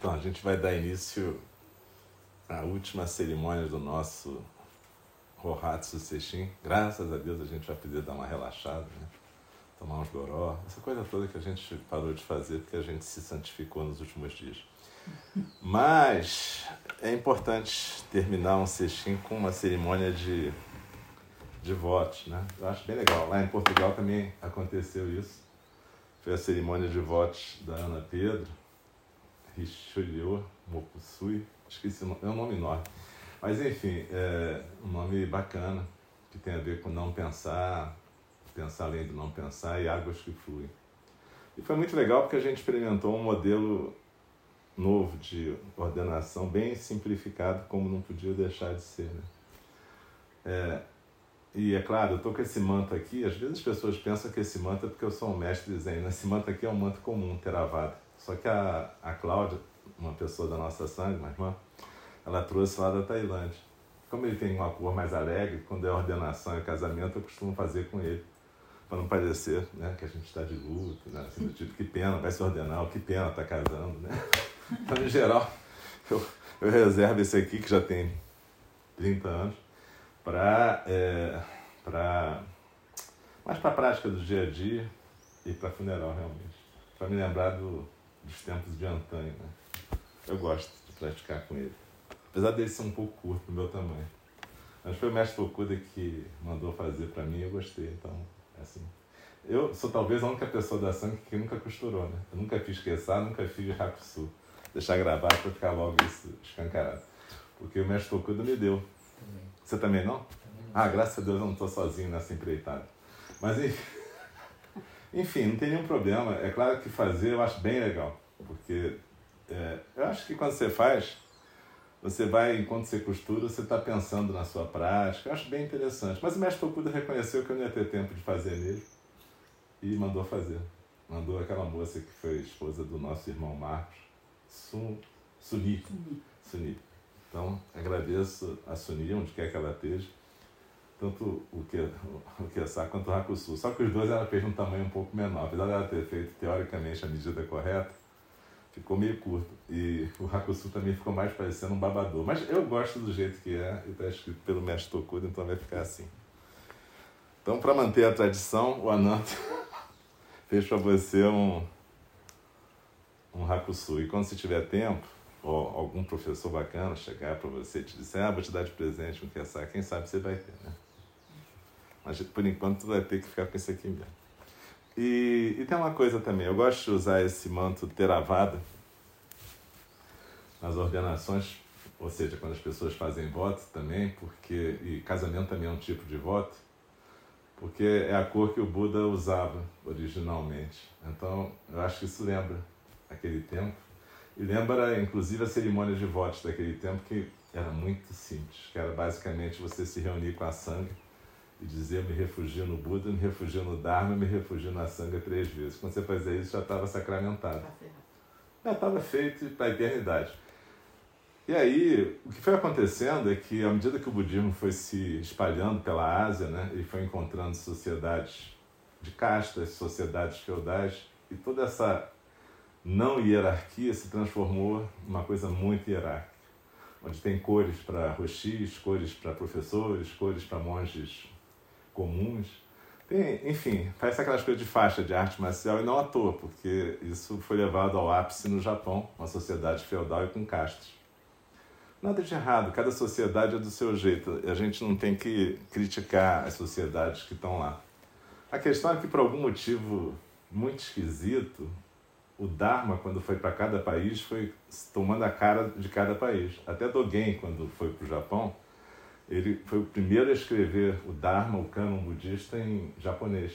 Então, a gente vai dar início à última cerimônia do nosso Rohatsu Sesshin. Graças a Deus a gente vai poder dar uma relaxada, né? tomar uns goró, essa coisa toda que a gente parou de fazer porque a gente se santificou nos últimos dias. Mas é importante terminar um Sesshin com uma cerimônia de, de votos, né? Eu acho bem legal. Lá em Portugal também aconteceu isso. Foi a cerimônia de votos da Ana Pedro Richelieu Mokusui, esqueci é um nome enorme. Mas enfim, é um nome bacana, que tem a ver com não pensar, pensar além do não pensar e águas que fluem. E foi muito legal porque a gente experimentou um modelo novo de ordenação, bem simplificado, como não podia deixar de ser. Né? É, e é claro, eu estou com esse manto aqui, às vezes as pessoas pensam que esse manto é porque eu sou um mestre de zen. Esse manto aqui é um manto comum, Theravada. Só que a, a Cláudia, uma pessoa da nossa sangue, uma irmã, ela trouxe lá da Tailândia. Como ele tem uma cor mais alegre, quando é ordenação e casamento, eu costumo fazer com ele, para não parecer né, que a gente está de luto, né, assim, do tipo, que pena, vai se ordenar, que pena, está casando. Né? Então, em geral, eu, eu reservo esse aqui, que já tem 30 anos, para. É, pra, mais para a prática do dia a dia e para funeral, realmente. Para me lembrar do, dos tempos de antanho. Né? Eu gosto de praticar com ele. Apesar dele ser um pouco curto pro meu tamanho. Mas foi o mestre Tokuda que mandou fazer para mim e eu gostei. Então, é assim. Eu sou talvez a única pessoa da sangue que nunca costurou, né? Eu nunca fiz queçar, nunca fiz hakusu. Deixar gravar para ficar logo isso escancarado. Porque o mestre Tokuda me deu. Também. Você também não? Também não. Ah, graças a Deus eu não estou sozinho nessa empreitada. Mas enfim. Enfim, não tem nenhum problema. É claro que fazer eu acho bem legal, porque é, eu acho que quando você faz, você vai, enquanto você costura, você está pensando na sua prática. Eu acho bem interessante. Mas o mestre Tokuda reconheceu que eu não ia ter tempo de fazer nele e mandou fazer. Mandou aquela moça que foi esposa do nosso irmão Marcos, Sun, Suni. Suni. Então, agradeço a Suni, onde quer que ela esteja tanto o que o Kessá quanto o Hakusu. Só que os dois ela fez um tamanho um pouco menor. Apesar dela ter feito teoricamente a medida correta, ficou meio curto. E o Hakusu também ficou mais parecendo um babador. Mas eu gosto do jeito que é, e está escrito pelo mestre Tokuda, então vai ficar assim. Então, para manter a tradição, o Ananta fez para você um, um Hakusu. E quando você tiver tempo, ou algum professor bacana chegar para você e te dizer, ah, vou te dar de presente um Kessá, quem sabe você vai ter, né? Mas por enquanto vai ter que ficar com esse aqui mesmo. E, e tem uma coisa também, eu gosto de usar esse manto Theravada nas ordenações, ou seja, quando as pessoas fazem voto também, porque e casamento também é um tipo de voto, porque é a cor que o Buda usava originalmente. Então, eu acho que isso lembra aquele tempo. E lembra, inclusive, a cerimônia de votos daquele tempo, que era muito simples, que era basicamente você se reunir com a Sangha e dizer me refugio no Buda, me refugio no Dharma, me refugio na Sangha três vezes. Quando você fazia isso, já estava sacramentado. Tá já estava feito para a eternidade. E aí, o que foi acontecendo é que, à medida que o budismo foi se espalhando pela Ásia, né, ele foi encontrando sociedades de castas, sociedades feudais, e toda essa não hierarquia se transformou numa coisa muito hierárquica, onde tem cores para roxis, cores para professores, cores para monges comuns. Tem, enfim, faz aquelas coisas de faixa de arte marcial e não à toa, porque isso foi levado ao ápice no Japão, uma sociedade feudal e com castas. Nada de errado, cada sociedade é do seu jeito. A gente não tem que criticar as sociedades que estão lá. A questão é que, por algum motivo muito esquisito, o Dharma, quando foi para cada país, foi tomando a cara de cada país. Até Dogen, quando foi para o Japão, ele foi o primeiro a escrever o Dharma, o cânon budista, em japonês.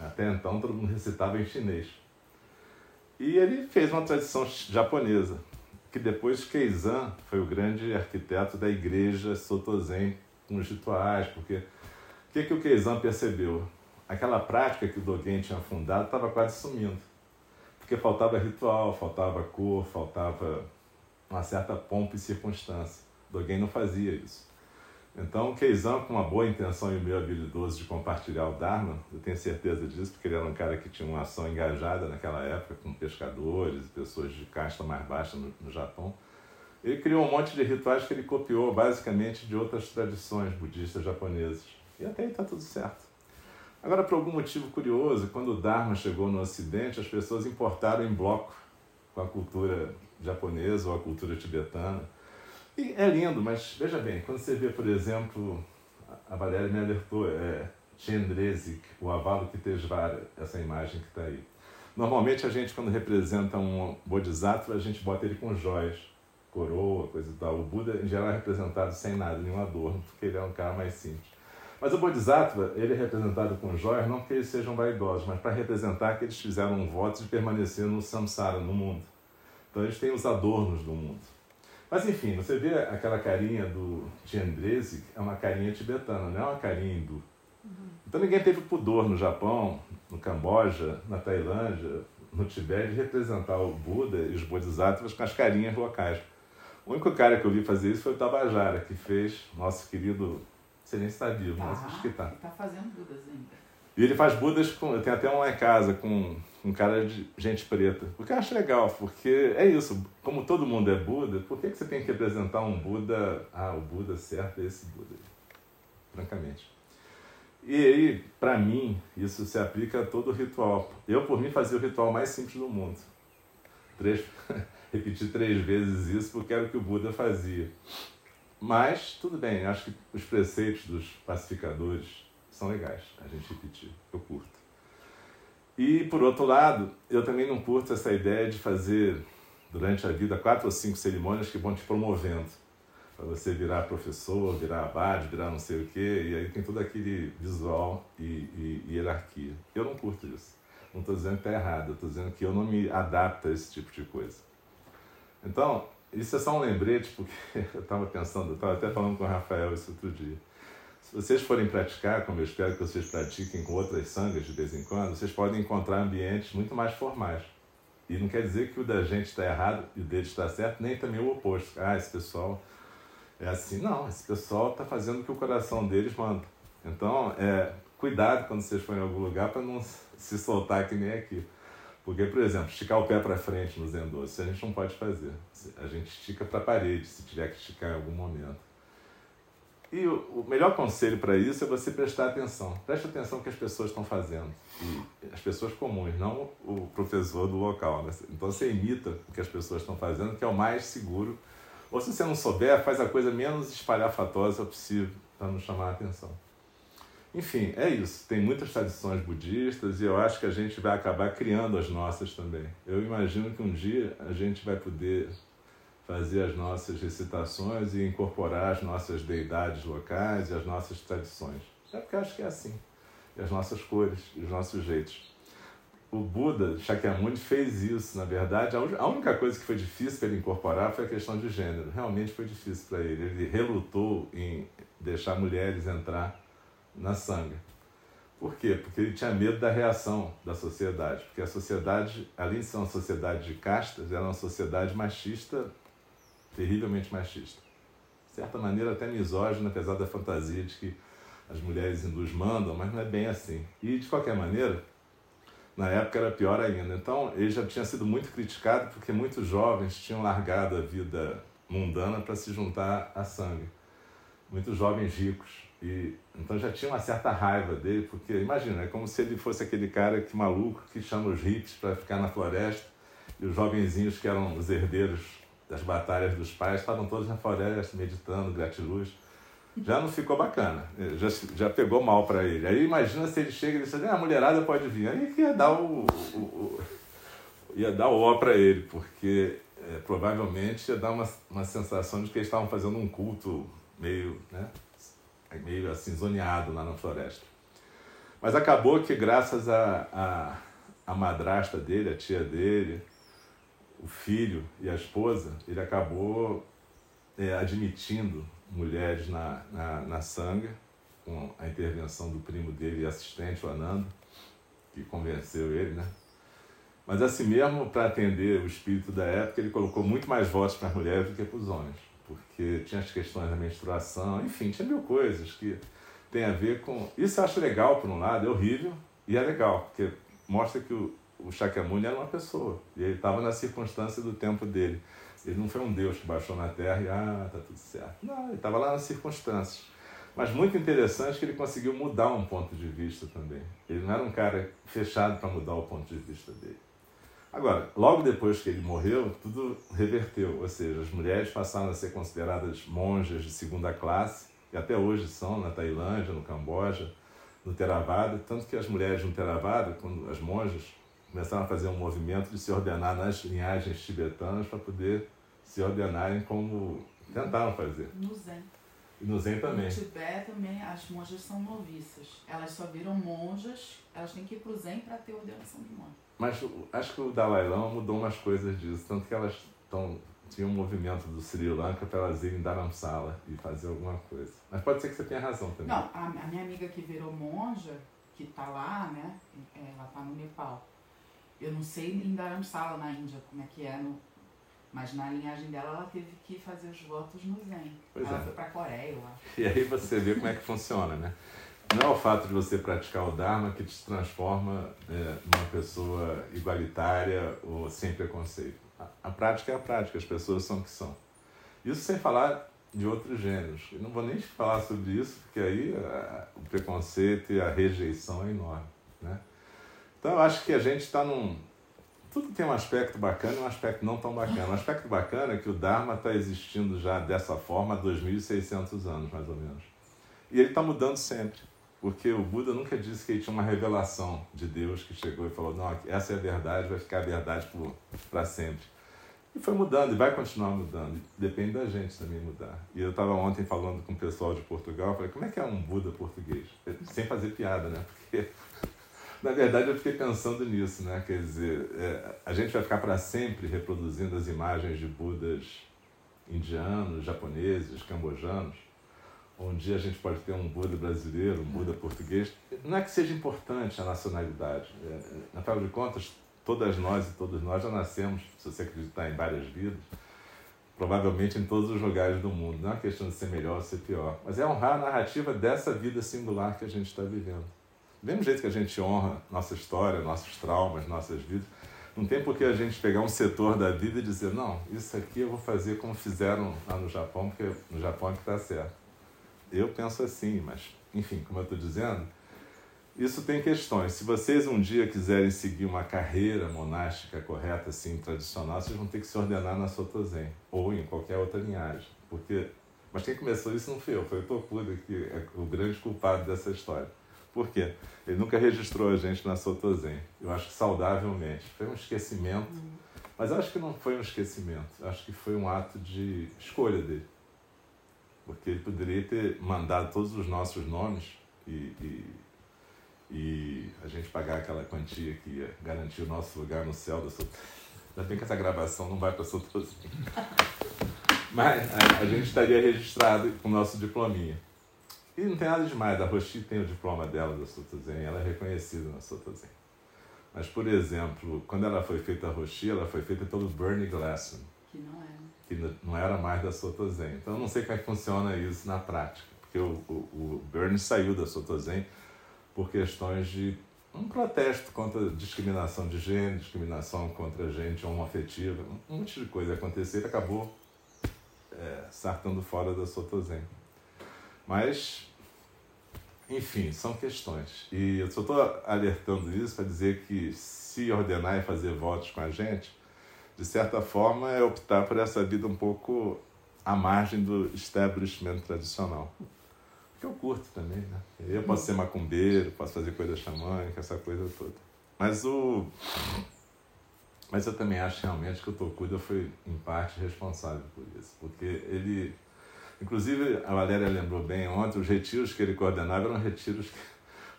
Até então, todo mundo recitava em chinês. E ele fez uma tradição japonesa, que depois Keizan foi o grande arquiteto da igreja Sotozen, com os rituais, porque o que, que o Keizan percebeu? Aquela prática que o Dogen tinha fundado estava quase sumindo, porque faltava ritual, faltava cor, faltava uma certa pompa e circunstância. Dogen não fazia isso. Então, Keizan, com uma boa intenção e meio habilidoso de compartilhar o Dharma, eu tenho certeza disso, porque ele era um cara que tinha uma ação engajada naquela época com pescadores e pessoas de casta mais baixa no, no Japão. Ele criou um monte de rituais que ele copiou basicamente de outras tradições budistas japonesas. E até aí está tudo certo. Agora, por algum motivo curioso, quando o Dharma chegou no Ocidente, as pessoas importaram em bloco com a cultura japonesa ou a cultura tibetana e é lindo, mas veja bem, quando você vê, por exemplo, a Valéria me alertou, é Chendrezik, o Avalo Kitesvara, essa imagem que está aí. Normalmente a gente, quando representa um Bodhisattva, a gente bota ele com joias, coroa, coisa e tal. O Buda, em geral, é representado sem nada, nenhum adorno, porque ele é um cara mais simples. Mas o Bodhisattva, ele é representado com joias, não porque eles sejam vaidosos, mas para representar que eles fizeram um voto de permanecer no samsara, no mundo. Então eles têm os adornos do mundo. Mas enfim, você vê aquela carinha do Tiandrese, é uma carinha tibetana, não é uma carinha hindu. Uhum. Então ninguém teve pudor no Japão, no Camboja, na Tailândia, no Tibete, de representar o Buda e os Bodhisattvas com as carinhas locais. O único cara que eu vi fazer isso foi o Tabajara, que fez nosso querido. Você nem está vivo, tá, mas acho que está. Está fazendo Budas ainda. E ele faz Budas com. Tem até uma em casa com um cara de gente preta. O que eu acho legal, porque é isso, como todo mundo é Buda, por que, que você tem que representar um Buda? Ah, o Buda certo é esse Buda. Francamente. E aí, para mim, isso se aplica a todo ritual. Eu, por mim, fazia o ritual mais simples do mundo. Três, repetir três vezes isso porque era o que o Buda fazia. Mas, tudo bem, acho que os preceitos dos pacificadores são legais a gente repetir. Eu curto. E, por outro lado, eu também não curto essa ideia de fazer durante a vida quatro ou cinco cerimônias que vão te promovendo. Para você virar professor, virar abade, virar não sei o quê, e aí tem todo aquele visual e, e, e hierarquia. Eu não curto isso. Não estou dizendo que está errado, estou dizendo que eu não me adapto a esse tipo de coisa. Então, isso é só um lembrete, porque eu estava pensando, eu estava até falando com o Rafael isso outro dia. Se vocês forem praticar, como eu espero que vocês pratiquem com outras sangas de vez em quando, vocês podem encontrar ambientes muito mais formais. E não quer dizer que o da gente está errado e o dele está certo, nem também o oposto. Ah, esse pessoal é assim. Não, esse pessoal está fazendo o que o coração deles manda. Então, é, cuidado quando vocês forem em algum lugar para não se soltar que nem aqui. Porque, por exemplo, esticar o pé para frente no Zen isso a gente não pode fazer. A gente estica para a parede, se tiver que esticar em algum momento. E o, melhor conselho para isso é você prestar atenção. Preste atenção no que as pessoas estão fazendo. E as pessoas comuns, não o professor do local. Né? Então você imita o que as pessoas estão fazendo, que é o mais seguro. Ou se você não souber, faz a coisa menos espalhafatosa possível para não chamar a atenção. Enfim, é isso. Tem muitas tradições budistas e eu acho que a gente vai acabar criando as nossas também. Eu imagino que um dia a gente vai poder fazer as nossas recitações e incorporar as nossas deidades locais e as nossas tradições. É porque acho que é assim. E as nossas cores, os nossos jeitos. O Buda Shakyamuni fez isso, na verdade. A única coisa que foi difícil para ele incorporar foi a questão de gênero. Realmente foi difícil para ele. Ele relutou em deixar mulheres entrar na sanga. Por quê? Porque ele tinha medo da reação da sociedade. Porque a sociedade, além de ser uma sociedade de castas, era uma sociedade machista terrivelmente machista. De certa maneira, até misógino, apesar da fantasia de que as mulheres hindus mandam, mas não é bem assim. E, de qualquer maneira, na época era pior ainda. Então, ele já tinha sido muito criticado porque muitos jovens tinham largado a vida mundana para se juntar a sangue. Muitos jovens ricos. E então já tinha uma certa raiva dele, porque imagina, é como se ele fosse aquele cara que maluco que chama os hippies para ficar na floresta e os jovenzinhos que eram os herdeiros das batalhas dos pais, estavam todos na floresta meditando, gratiluz. Já não ficou bacana, já, já pegou mal para ele. Aí imagina se ele chega e diz assim, ah, a mulherada pode vir. Aí ia dar o, o, o ia dar o ó para ele, porque é, provavelmente ia dar uma, uma sensação de que eles estavam fazendo um culto meio, né, meio assim, zoneado lá na floresta. Mas acabou que graças a, a, a madrasta dele, a tia dele, o filho e a esposa, ele acabou é, admitindo mulheres na, na, na sanga, com a intervenção do primo dele e assistente, o Anando, que convenceu ele, né? Mas assim mesmo, para atender o espírito da época, ele colocou muito mais votos para as mulheres do que para os homens. porque tinha as questões da menstruação, enfim, tinha mil coisas que tem a ver com. Isso eu acho legal, por um lado, é horrível, e é legal, porque mostra que o, o Shakyamuni era uma pessoa, e ele estava na circunstância do tempo dele. Ele não foi um Deus que baixou na terra e, ah, tá tudo certo. Não, ele estava lá nas circunstâncias. Mas muito interessante que ele conseguiu mudar um ponto de vista também. Ele não era um cara fechado para mudar o ponto de vista dele. Agora, logo depois que ele morreu, tudo reverteu, ou seja, as mulheres passaram a ser consideradas monjas de segunda classe, e até hoje são na Tailândia, no Camboja, no Theravada, tanto que as mulheres no Theravada, quando as monjas começaram a fazer um movimento de se ordenar nas linhagens tibetanas para poder se ordenarem como tentaram fazer. No Zen. E no Zen também. No Tibete também as monjas são noviças. Elas só viram monjas, elas têm que ir para o Zen para ter ordenação de monja. Mas acho que o Dalai Lama mudou umas coisas disso, tanto que elas estão tinha um movimento do Sri Lanka para elas irem Dharamsala e fazer alguma coisa. Mas pode ser que você tenha razão também. Não, a, a minha amiga que virou monja, que está lá, né? Ela está no Nepal. Eu não sei em Dharamsala, na Índia, como é que é, no, mas na linhagem dela ela teve que fazer os votos no Zen. Pois ela é. foi para a Coreia, eu acho. E aí você vê como é que funciona, né? Não é o fato de você praticar o Dharma que te transforma é, numa pessoa igualitária ou sem preconceito. A, a prática é a prática, as pessoas são o que são. Isso sem falar de outros gêneros. Eu não vou nem falar sobre isso, porque aí a, o preconceito e a rejeição é enorme, né? Então eu acho que a gente está num... Tudo tem um aspecto bacana e um aspecto não tão bacana. Um aspecto bacana é que o Dharma está existindo já dessa forma há 2.600 anos, mais ou menos. E ele está mudando sempre. Porque o Buda nunca disse que ele tinha uma revelação de Deus que chegou e falou: não, essa é a verdade, vai ficar a verdade para sempre. E foi mudando e vai continuar mudando. Depende da gente também mudar. E eu estava ontem falando com o pessoal de Portugal, falei: como é que é um Buda português? Sem fazer piada, né? Porque, na verdade, eu fiquei pensando nisso, né? Quer dizer, é, a gente vai ficar para sempre reproduzindo as imagens de Budas indianos, japoneses, cambojanos um dia a gente pode ter um Buda brasileiro, um Buda português. Não é que seja importante a nacionalidade. É, na final de contas, todas nós e todos nós já nascemos, se você acreditar em várias vidas, provavelmente em todos os lugares do mundo. Não é uma questão de ser melhor ou ser pior, mas é honrar a narrativa dessa vida singular que a gente está vivendo. Do mesmo jeito que a gente honra nossa história, nossos traumas, nossas vidas, não tem por que a gente pegar um setor da vida e dizer, não, isso aqui eu vou fazer como fizeram lá no Japão, porque no Japão é que está certo. Eu penso assim, mas, enfim, como eu estou dizendo, isso tem questões. Se vocês um dia quiserem seguir uma carreira monástica correta, assim, tradicional, vocês vão ter que se ordenar na Sotozen ou em qualquer outra linhagem. Porque... Mas quem começou isso não foi eu, foi o Tokuda, que é o grande culpado dessa história. Por quê? Ele nunca registrou a gente na Sotozen. Eu acho que saudavelmente. Foi um esquecimento. Mas acho que não foi um esquecimento. Acho que foi um ato de escolha dele porque ele poderia ter mandado todos os nossos nomes e, e, e, a gente pagar aquela quantia que ia garantir o nosso lugar no céu da sua. Ainda bem que essa gravação não vai para a Mas a, a, gente estaria registrado com o nosso diplominha. E não tem nada demais, a Roshi tem o diploma dela da Sotozen, ela é reconhecida na Sotozen. Mas, por exemplo, quando ela foi feita a Roshi, ela foi feita pelo Bernie Glassman. Que não é que não era mais da Sotozen. Então eu não sei como é que funciona isso na prática, porque o, o, o Bernie saiu da Sotozen por questões de um protesto contra discriminação de gênero, discriminação contra gente homoafetiva, um monte de coisa aconteceu e acabou é, sartando fora da Sotozen. Mas, enfim, são questões. E eu só estou alertando isso para dizer que se ordenar e fazer votos com a gente, de certa forma, é optar por essa vida um pouco à margem do establishment tradicional. Que eu curto também, né? Eu posso ser macumbeiro, posso fazer coisa xamânica, essa coisa toda. Mas o. Mas eu também acho realmente que o Tokuda foi, em parte, responsável por isso. Porque ele. Inclusive, a Valéria lembrou bem ontem, os retiros que ele coordenava eram retiros que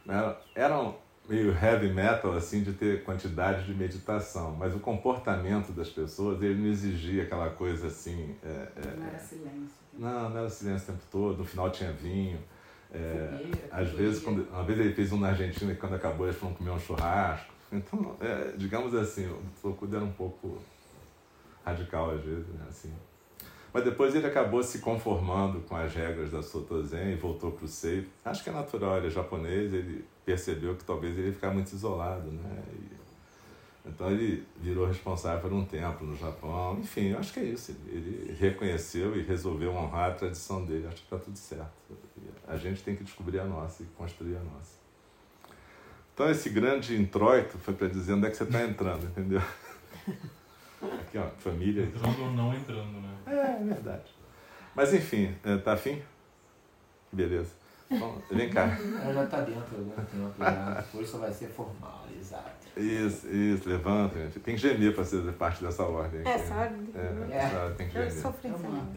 né, eram meio heavy metal, assim, de ter quantidade de meditação, mas o comportamento das pessoas, ele não exigia aquela coisa assim... É, é, não era silêncio. Não, não era silêncio o tempo todo, no final tinha vinho. É, Fogueira, às vezes, quando, uma vez ele fez um na Argentina e quando acabou eles foram comer um churrasco. Então, é, digamos assim, o Tokuda era um pouco radical às vezes, né, assim. Mas depois ele acabou se conformando com as regras da Soto Zen e voltou para o Sei. Acho que é natural, ele é japonês, ele percebeu que talvez ele ia ficar muito isolado, né? E, então ele virou responsável por um templo no Japão. Enfim, eu acho que é isso. Ele, ele reconheceu e resolveu honrar a tradição dele. Acho que está tudo certo. A gente tem que descobrir a nossa e construir a nossa. Então esse grande introito foi para dizer onde é que você está entrando, entendeu? Aqui, ó, família. Entrando ou não entrando, né? É, é verdade. Mas enfim, é, tá afim? Beleza. Bom, vem cá. Ela já tá dentro do tempo, já. Depois só vai ser formalizado. Isso, isso, levanta, gente. Tem que gemer para ser parte dessa ordem. É, aqui, sabe? né? É, É. sabe, tem que Eu gemer. sofri Então.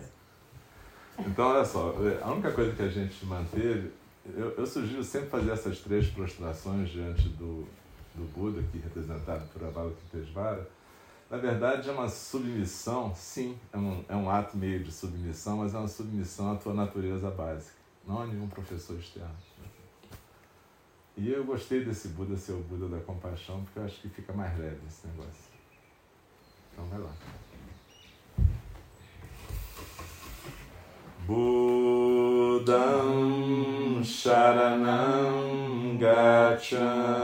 Então, olha só, a única coisa que a gente manteve, eu, eu sugiro sempre fazer essas três prostrações diante do, do Buda, aqui representado por Avalokitesvara. Na verdade, é uma submissão, sim, é um, é um ato meio de submissão, mas é uma submissão à tua natureza básica, não a nenhum professor externo. E eu gostei desse Buda ser o Buda da compaixão, porque eu acho que fica mais leve esse negócio. Então, vai lá. Buddham Sharanam Gacchami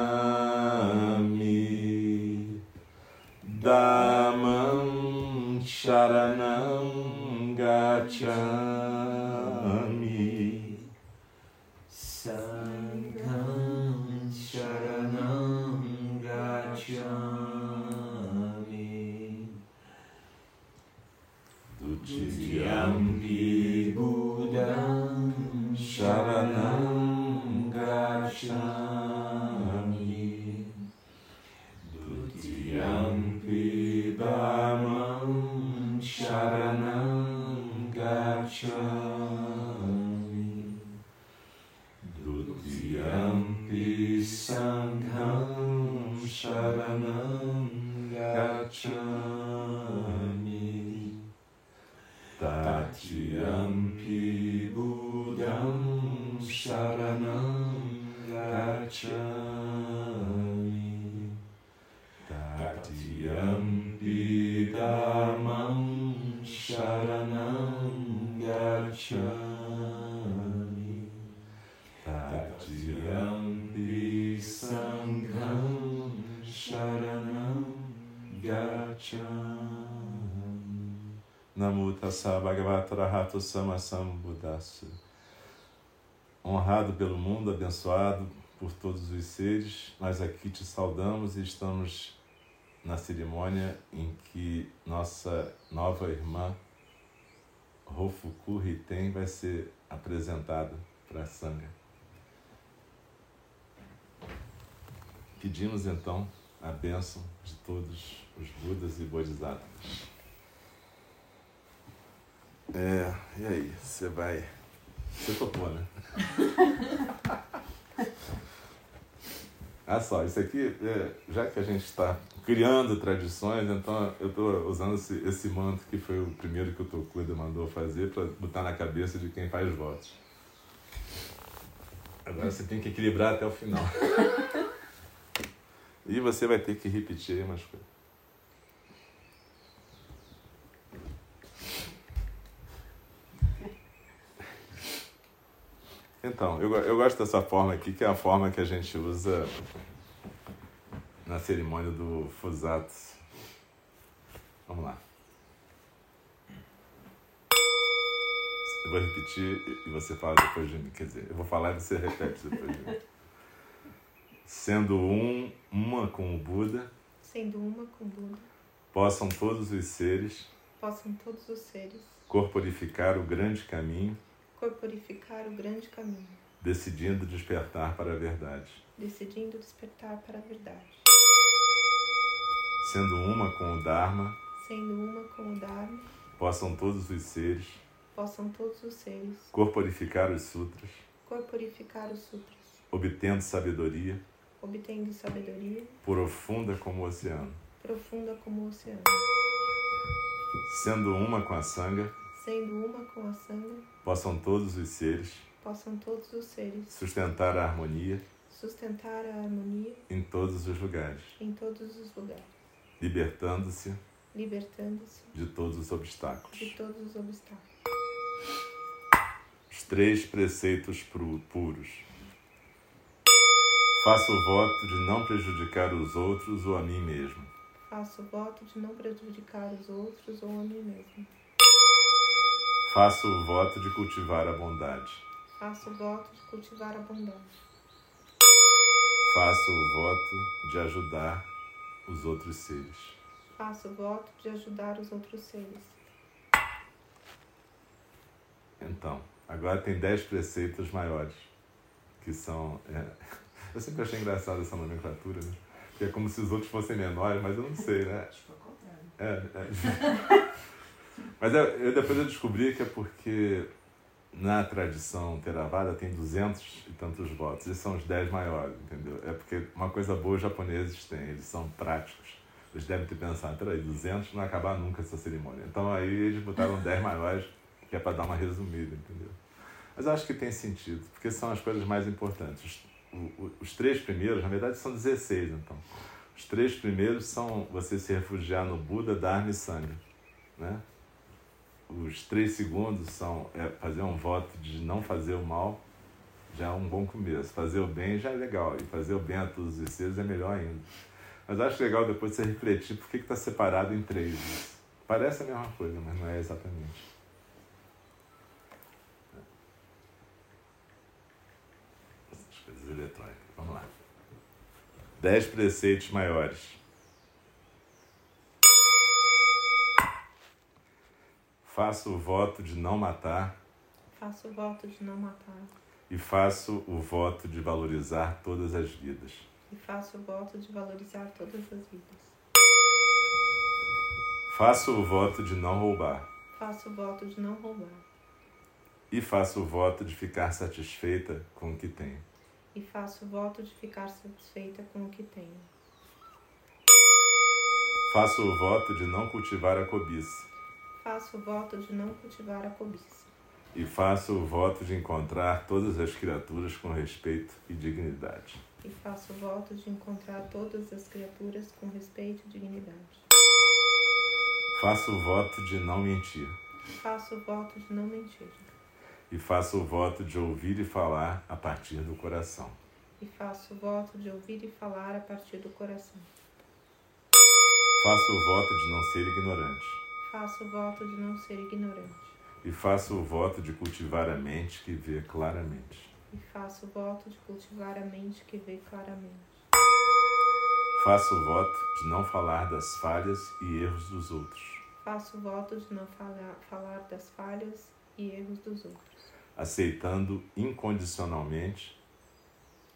Dhammam Sharanam Gacchami Arahato Sama Sambuddhassa Honrado pelo mundo, abençoado por todos os seres, nós aqui te saudamos e estamos na cerimônia em que nossa nova irmã Rofuku Riten vai ser apresentada para a Sangha. Pedimos então a bênção de todos os Budas e Bodhisattvas. É, e aí, você vai. Você topou, né? Ah só, isso aqui, é, já que a gente está criando tradições, então eu estou usando esse, esse manto que foi o primeiro que o Tokuda mandou fazer para botar na cabeça de quem faz votos. Agora você tem que equilibrar até o final. e você vai ter que repetir aí umas coisas. Então, eu, eu gosto dessa forma aqui, que é a forma que a gente usa na cerimônia do Fusatsu. Vamos lá. Eu vou repetir e você fala depois de mim. Quer dizer, eu vou falar e você repete depois de mim. Sendo um, uma com o Buda, Sendo uma com Buda, possam todos os seres possam todos os seres corporificar o grande caminho, corporificar o grande caminho, decidindo despertar para a verdade. decidindo despertar para a verdade. Sendo uma com o Dharma, Sendo uma com o Dharma, possam todos os seres possam todos os seres corporificar os sutras, corporificar os sutras, obtendo sabedoria obtendo sabedoria profunda como o oceano. profunda como o oceano. Sendo uma com a Sangha, Sendo uma com a Sangha, possam todos os seres possam todos os seres sustentar a harmonia sustentar a harmonia em todos os lugares, em todos os lugares, libertando-se libertando-se de todos os obstáculos. de todos os obstáculos. Os três preceitos puros. Faço o voto de não prejudicar os outros ou a mim mesmo. Faço o voto de não prejudicar os outros ou a mim mesmo. Faço o voto de cultivar a bondade. Faço o voto de cultivar a bondade. Faço o voto de ajudar os outros seres. Faço o voto de ajudar os outros seres. Então, agora tem dez preceitos maiores, que são. é, Eu sempre achei engraçado essa nomenclatura, né? Porque é como se os outros fossem menores, mas eu não sei, né? Acho que o contrário. É, é. Mas eu, eu- depois eu descobri que é porque na tradição Theravada tem 200 e tantos votos. Esses são os 10 maiores, entendeu? É porque uma coisa boa os japoneses têm, eles são práticos. Eles devem ter pensado, peraí, 200 não vai acabar nunca essa cerimônia. Então aí eles botaram 10 maiores, que é para dar uma resumida, entendeu? Mas eu acho que tem sentido, porque são as coisas mais importantes. Os, o- os três primeiros, na verdade, são 16, então. Os três primeiros são você se refugiar no Buda, Dharma e Sangha, né? Os três segundos são é, fazer um voto de não fazer o mal, já é um bom começo. Fazer o bem já é legal, e fazer o bem a todos os seres é melhor ainda. Mas acho legal depois você refletir por que está separado em três. Parece a mesma coisa, mas não é exatamente. Essas coisas eletrônicas. Vamos lá. Dez preceitos maiores. Faço o voto de não matar Faço o voto de não matar. e faço o voto de valorizar todas as vidas. E faço o voto de valorizar todas as vidas. Faço o voto de não roubar Faço o voto de não roubar. e faço o voto de ficar satisfeita com o que tenho. E faço o voto de ficar satisfeita com o que tenho. Faço o voto de não cultivar a cobiça Faço o voto de não cultivar a cobiça. e faço o voto de encontrar todas as criaturas com respeito e dignidade. E faço o voto de encontrar todas as criaturas com respeito e dignidade. Faço o voto de não mentir Faço o voto de não mentir. e faço o voto de ouvir e falar a partir do coração. E faço o voto de ouvir e falar a partir do coração. Faço o voto de não ser ignorante Faço o voto de não ser ignorante. e faço o voto de cultivar a mente que vê claramente. E faço o voto de cultivar a mente que vê claramente. Faço o voto de não falar das falhas e erros dos outros, Faço o voto de não falar, falar das falhas e erros dos outros. aceitando incondicionalmente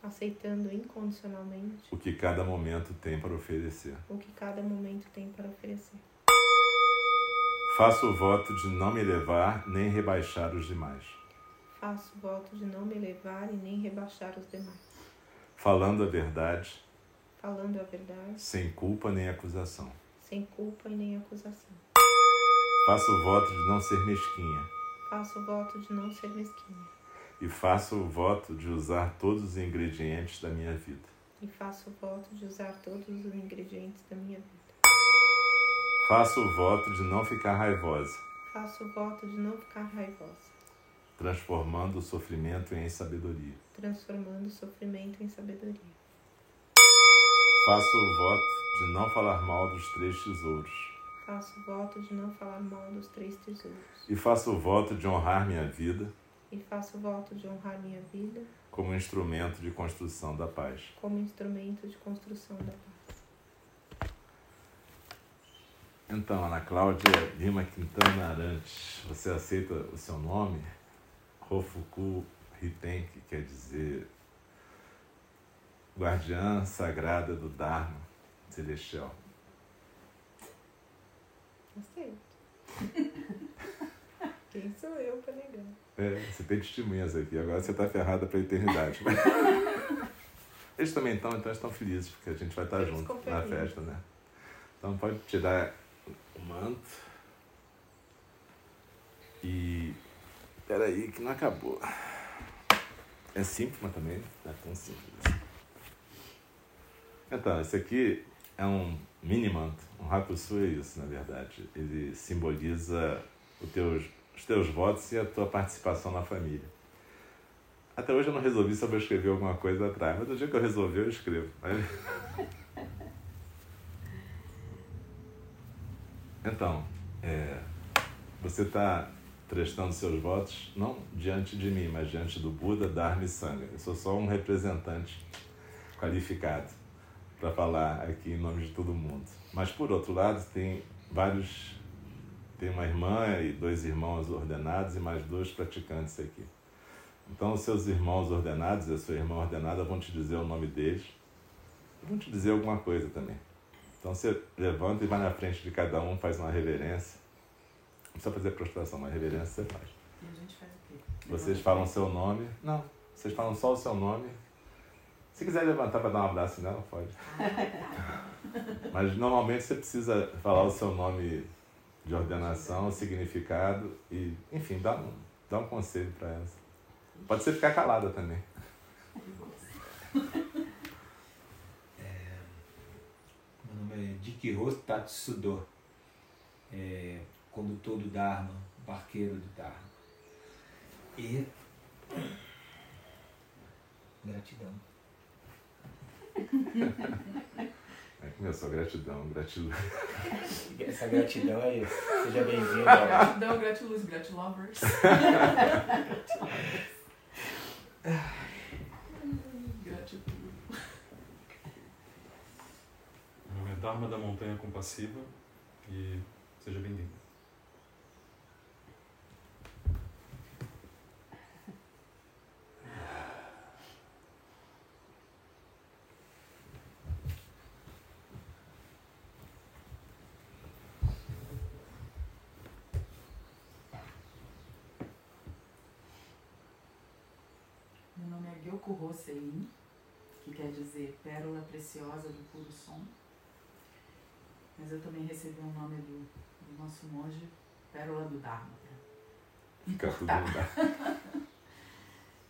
Aceitando incondicionalmente o que cada momento tem para oferecer. o que cada momento tem para oferecer. Faço o voto de não me elevar nem rebaixar os demais, Faço o voto de não me elevar e nem rebaixar os demais. falando a verdade Falando a verdade, sem culpa nem acusação. sem culpa e nem acusação. Faço o voto de não ser mesquinha Faço o voto de não ser mesquinha. e faço o voto de usar todos os ingredientes da minha vida. E faço o voto de usar todos os ingredientes da minha vida. Faço o voto de não ficar raivosa, Faço o voto de não ficar raivosa, transformando o sofrimento em sabedoria. transformando o sofrimento em sabedoria. Faço o voto de não falar mal dos três tesouros Faço o voto de não falar mal dos três tesouros. e faço o voto de honrar minha vida E faço o voto de honrar minha vida como instrumento de construção da paz. como instrumento de construção da paz. Então, Ana Cláudia Lima Quintana Arantes, você aceita o seu nome? Hofuku Riten, que quer dizer guardiã sagrada do Dharma celestial. Aceito. Quem sou eu para negar? É, você tem testemunhas aqui, agora você está ferrada para a eternidade. Eles também estão, então eles estão felizes, porque a gente vai estar Eles junto na festa, né? Então pode tirar manto. E. Peraí, que não acabou. É simples, mas também não é tão simples. assim. Então, esse aqui é um mini manto. Um Hakusu é isso, na verdade. Ele simboliza teus, os teus votos e a tua participação na família. Até hoje eu não resolvi se eu vou escrever alguma coisa atrás, mas no dia que eu resolver eu escrevo. Então, é, você está prestando seus votos não diante de mim, mas diante do Buda, Dharma e Sangha. Eu sou só um representante qualificado para falar aqui em nome de todo mundo. Mas por outro lado, tem vários tem uma irmã e dois irmãos ordenados e mais dois praticantes aqui. Então, os seus irmãos ordenados e a sua irmã ordenada vão te dizer o nome deles vão te dizer alguma coisa também. Então, você levanta e vai na frente de cada um, faz uma reverência. Não precisa fazer prostração, uma reverência você faz. E a gente faz o quê? Vocês falam seu nome. Não, vocês falam só o seu nome. Se quiser levantar para dar um abraço nela, pode. Mas normalmente você precisa falar o seu nome de ordenação, o significado e, enfim, dá um, dá um conselho para ela. Pode ser ficar calada também. É, nome é Tatsudo, é, condutor do Dharma, barqueiro do Dharma. E gratidão. É, começou gratidão, gratidão. Essa gratidão é isso. Seja bem-vindo. Gratidão, gratiluz, gratilovers. Gratidão. Meu nome é Dharma da Montanha Compassiva e seja bem-vindo. Meu nome é Gyoko Rosein, que quer dizer pérola preciosa do puro som. Mas eu também recebi o nome do, do nosso monge, Pérola do Dharma. pra Fica tudo importar. lugar.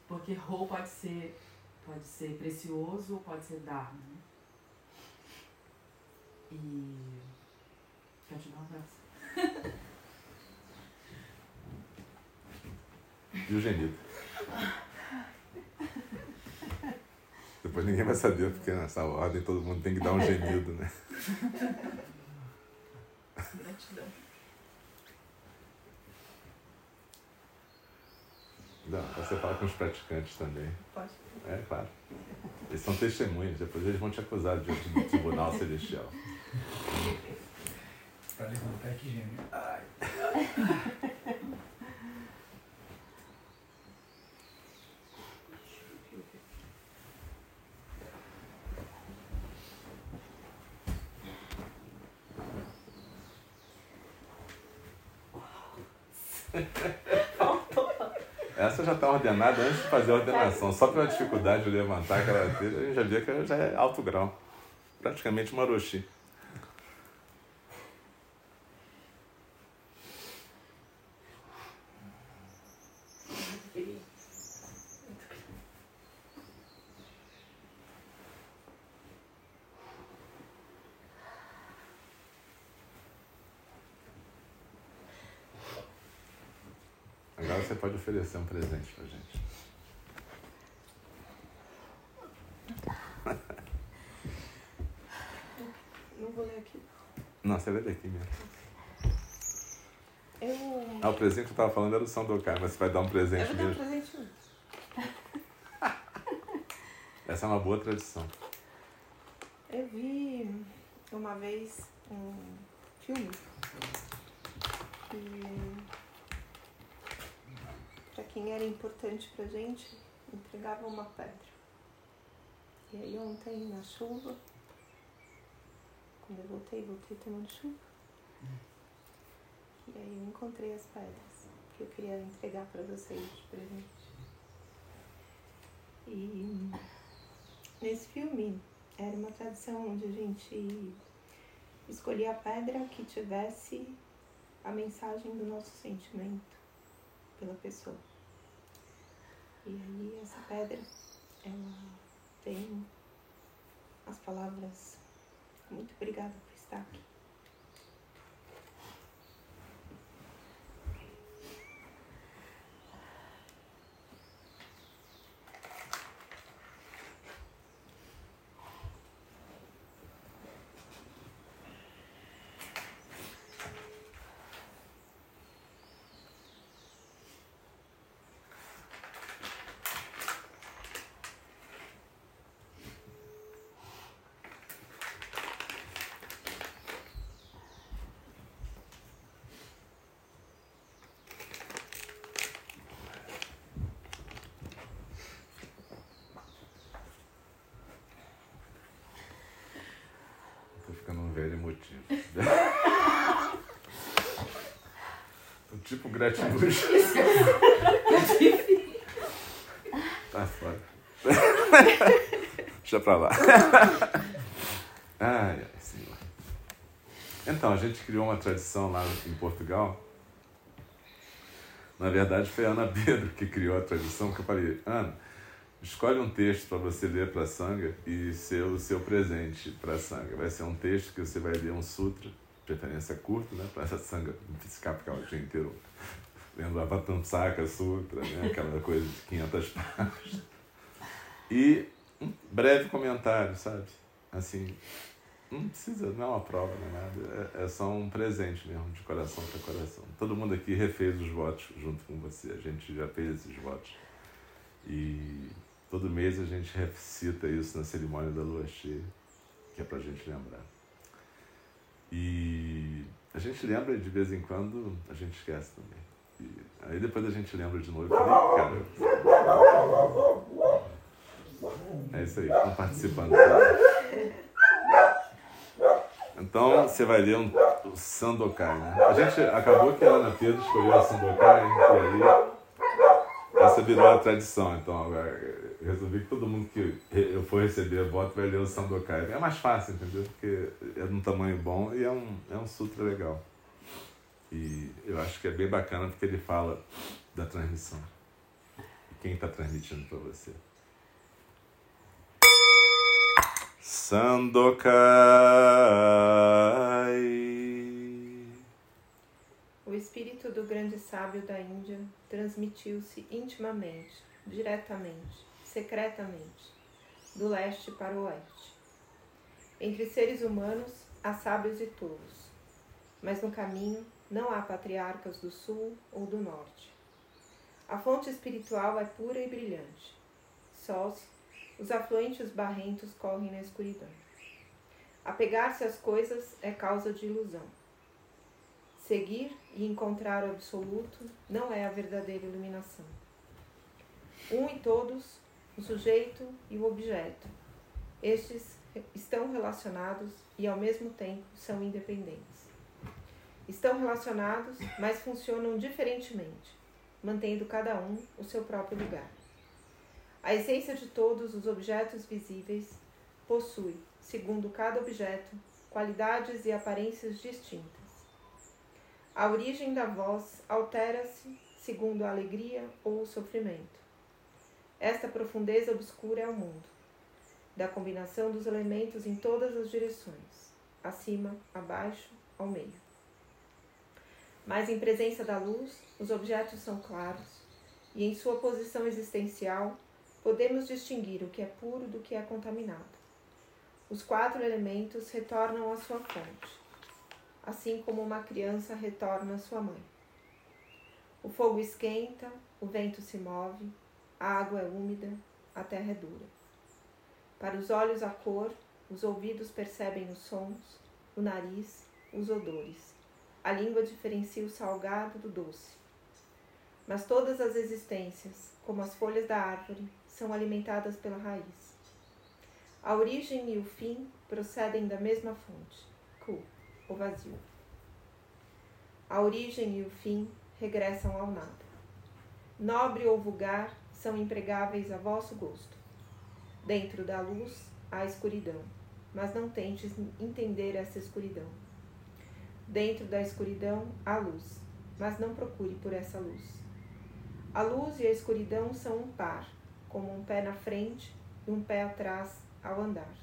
Porque Rô pode ser, pode ser precioso ou pode ser Dharma. Né? E. Quer te dar um abraço? E o gemido. Depois ninguém vai saber, porque nessa ordem todo mundo tem que dar um gemido, né? Gratidão. Não, você fala com os praticantes também. Pode. É, claro. Eles são testemunhas, depois eles vão te acusar diante do tribunal celestial. Para levantar aqui, gêmeo. Ai. Essa já está ordenada antes de fazer a ordenação. Só pela dificuldade de levantar aquela telha, a gente já via que já é alto grau. Praticamente uma Orochi. Agora você pode oferecer um presente pra gente. Não vou ler aqui. Não, você lê daqui mesmo. Eu. Ah, o presente que eu tava falando era do São mas você vai dar um presente Eu vou dar um mesmo. presente mesmo. Essa é uma boa tradição. Eu vi uma vez um filme que pra quem era importante pra gente entregava uma pedra. E aí ontem na chuva, quando eu voltei, voltei tomando chuva. E aí eu encontrei as pedras que eu queria entregar pra vocês de presente. E nesse filme era uma tradição onde a gente escolhia a pedra que tivesse a mensagem do nosso sentimento pela pessoa. E aí essa pedra, ela tem as palavras Muito obrigada por estar aqui. Velho motivo. tipo gratiluz. tá fora. Deixa pra lá. Ai, ai, senhor. Então, a gente criou uma tradição lá em Portugal. Na verdade, foi a Ana Pedro que criou a tradição, que eu falei, Ana, Escolhe um texto para você ler para a Sangha e ser o seu presente para a Sangha. Vai ser um texto que você vai ler um sutra, preferência curta, né? Para essa Sangha ficar ficar o dia inteiro lendo Avatamsaka Sutra, né? aquela coisa de 500 páginas. E um breve comentário, sabe? Assim, não precisa, não é uma prova, não é nada. É, é só um presente mesmo, de coração para coração. Todo mundo aqui refez os votos junto com você. A gente já fez esses votos. E Todo mês a gente recita isso na cerimônia da lua cheia, que é para a gente lembrar. E a gente lembra de vez em quando, a gente esquece também. E aí depois a gente lembra de novo e fala, cara. É isso aí, estão participando. Então você vai ler um, o Sandokai, né? A gente acabou que a Ana Pedro escolheu a Sandokai, e aí essa virou tradição. Então agora resolvi que todo mundo que eu for receber a voto vai ler o Sandokai. É mais fácil, entendeu? Porque é de um tamanho bom e é um, é um sutra legal. E eu acho que é bem bacana porque ele fala da transmissão. Quem está transmitindo para você? Sandokai. O espírito do grande sábio da Índia transmitiu-se intimamente, diretamente, secretamente, do leste para o oeste. Entre seres humanos há sábios e tolos, mas no caminho não há patriarcas do sul ou do norte. A fonte espiritual é pura e brilhante. Sós, os afluentes barrentos correm na escuridão. Apegar-se às coisas é causa de ilusão. Seguir e encontrar o absoluto não é a verdadeira iluminação. Um e todos o sujeito e o objeto. Estes estão relacionados e ao mesmo tempo são independentes. Estão relacionados, mas funcionam diferentemente, mantendo cada um o seu próprio lugar. A essência de todos os objetos visíveis possui, segundo cada objeto, qualidades e aparências distintas. A origem da voz altera-se segundo a alegria ou o sofrimento. Esta profundeza obscura é o mundo, da combinação dos elementos em todas as direções, acima, abaixo, ao meio. Mas em presença da luz, os objetos são claros, e em sua posição existencial, podemos distinguir o que é puro do que é contaminado. Os quatro elementos retornam à sua fonte, assim como uma criança retorna à sua mãe. O fogo esquenta, o vento se move, a água é úmida, a terra é dura. Para os olhos a cor, os ouvidos percebem os sons, o nariz, os odores. A língua diferencia o salgado do doce. Mas todas as existências, como as folhas da árvore, são alimentadas pela raiz. A origem e o fim procedem da mesma fonte, o vazio. A origem e o fim regressam ao nada. Nobre ou vulgar, são empregáveis a vosso gosto. Dentro da luz há escuridão, mas não tentes entender essa escuridão. Dentro da escuridão há luz, mas não procure por essa luz. A luz e a escuridão são um par, como um pé na frente e um pé atrás ao andar.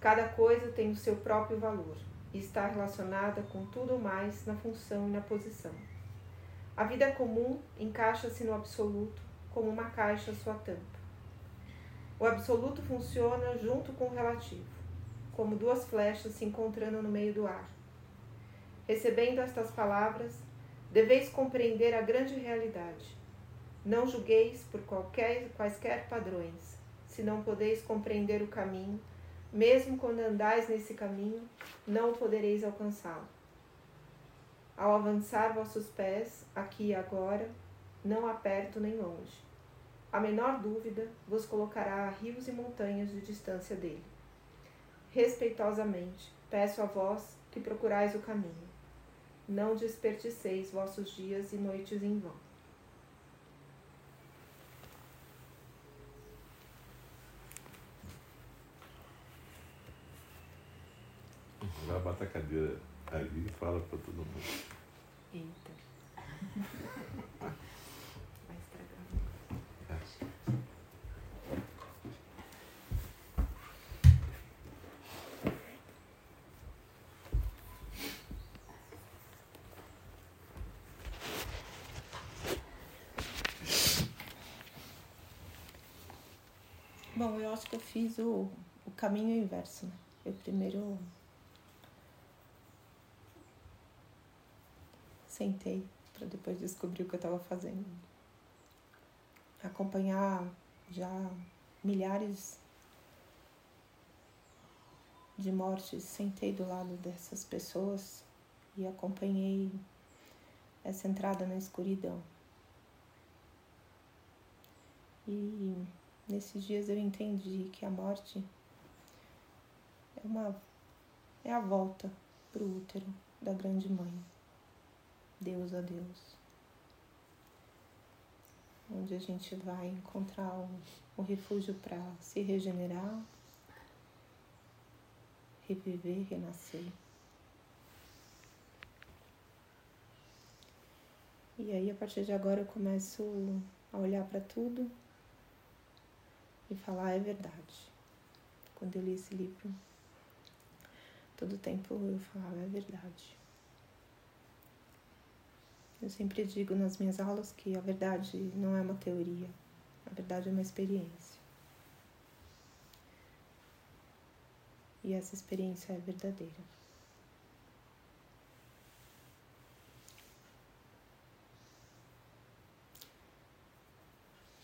Cada coisa tem o seu próprio valor e está relacionada com tudo mais na função e na posição. A vida comum encaixa-se no absoluto como uma caixa sua tampa. O absoluto funciona junto com o relativo, como duas flechas se encontrando no meio do ar. Recebendo estas palavras, deveis compreender a grande realidade. Não julgueis por qualquer, quaisquer padrões, se não podeis compreender o caminho, mesmo quando andais nesse caminho, não podereis alcançá-lo. Ao avançar vossos pés, aqui e agora, não há perto nem longe. A menor dúvida vos colocará a rios e montanhas de distância dele. Respeitosamente, peço a vós que procurais o caminho. Não desperdiceis vossos dias e noites em vão. Vai bota a cadeira ali e fala para todo mundo. Eita. Vai estragar. É. Bom, eu acho que eu fiz o, o caminho inverso, né? Eu primeiro sentei para depois descobrir o que eu estava fazendo. Acompanhar já milhares de mortes, sentei do lado dessas pessoas e acompanhei essa entrada na escuridão. E nesses dias eu entendi que a morte é uma é a volta para o útero da grande mãe. Deus a Deus. Onde a gente vai encontrar um, um refúgio para se regenerar, reviver, renascer. E aí, a partir de agora, eu começo a olhar para tudo e falar: é verdade. Quando eu li esse livro, todo tempo eu falava: é verdade. Eu sempre digo nas minhas aulas que a verdade não é uma teoria, a verdade é uma experiência. E essa experiência é verdadeira.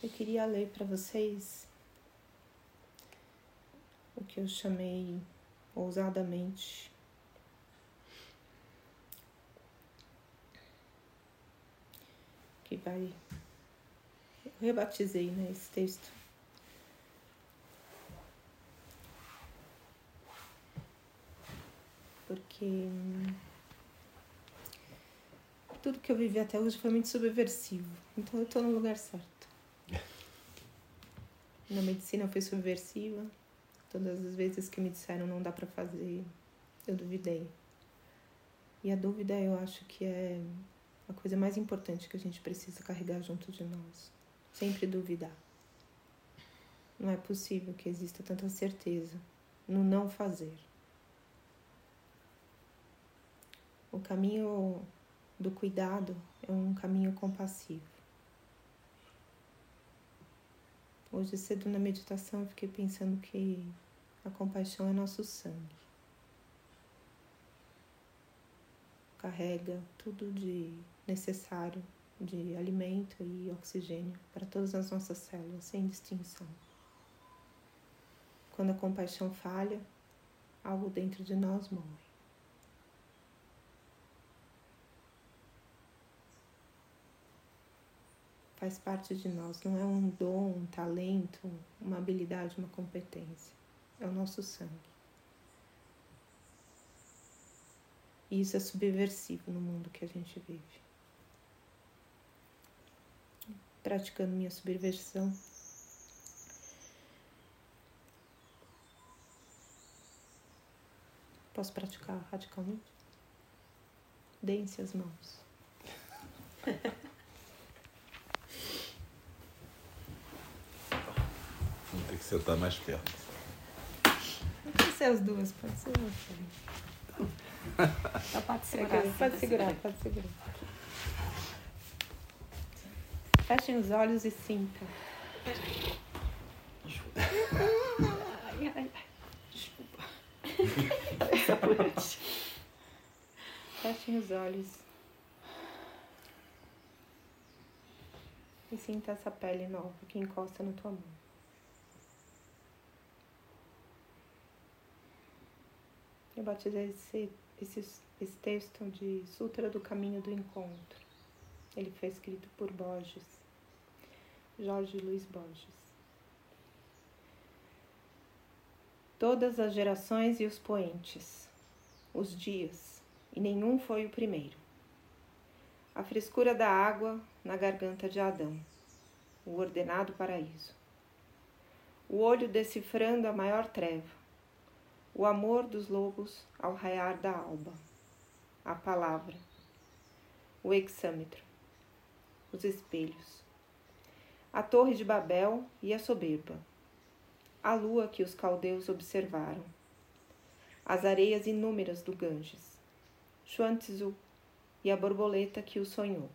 Eu queria ler para vocês o que eu chamei ousadamente que vai. Eu rebatizei né, esse texto. Porque hum, tudo que eu vivi até hoje foi muito subversivo. Então eu estou no lugar certo. Na medicina fui subversiva. Todas as vezes que me disseram não dá para fazer, eu duvidei. E a dúvida eu acho que é a coisa mais importante que a gente precisa carregar junto de nós. Sempre duvidar. Não é possível que exista tanta certeza no não fazer. O caminho do cuidado é um caminho compassivo. Hoje cedo na meditação eu fiquei pensando que a compaixão é nosso sangue. Carrega tudo de necessário de alimento e oxigênio para todas as nossas células, sem distinção. Quando a compaixão falha, algo dentro de nós morre. Faz parte de nós, não é um dom, um talento, uma habilidade, uma competência. É o nosso sangue. E isso é subversivo no mundo que a gente vive. Praticando minha subversão. Posso praticar radicalmente? Deem-se as mãos. Vamos ter que sentar mais perto. Não precisa ser as duas, pode ser você. Só pode segurar. Pode segurar, pode segurar. Fechem os olhos e sintam. Ai, ai, ai. Desculpa. Fechem os olhos. E sinta essa pele nova que encosta na tua mão. Eu batizei esse, esse, esse texto de Sutra do Caminho do Encontro. Ele foi escrito por Borges, Jorge Luiz Borges. Todas as gerações e os poentes, os dias, e nenhum foi o primeiro. A frescura da água na garganta de Adão, o ordenado paraíso. O olho decifrando a maior treva, o amor dos lobos ao raiar da alba, a palavra, o hexâmetro, os espelhos, a torre de Babel e a soberba, a lua que os caldeus observaram, as areias inúmeras do Ganges, Xuantzu e a borboleta que o sonhou,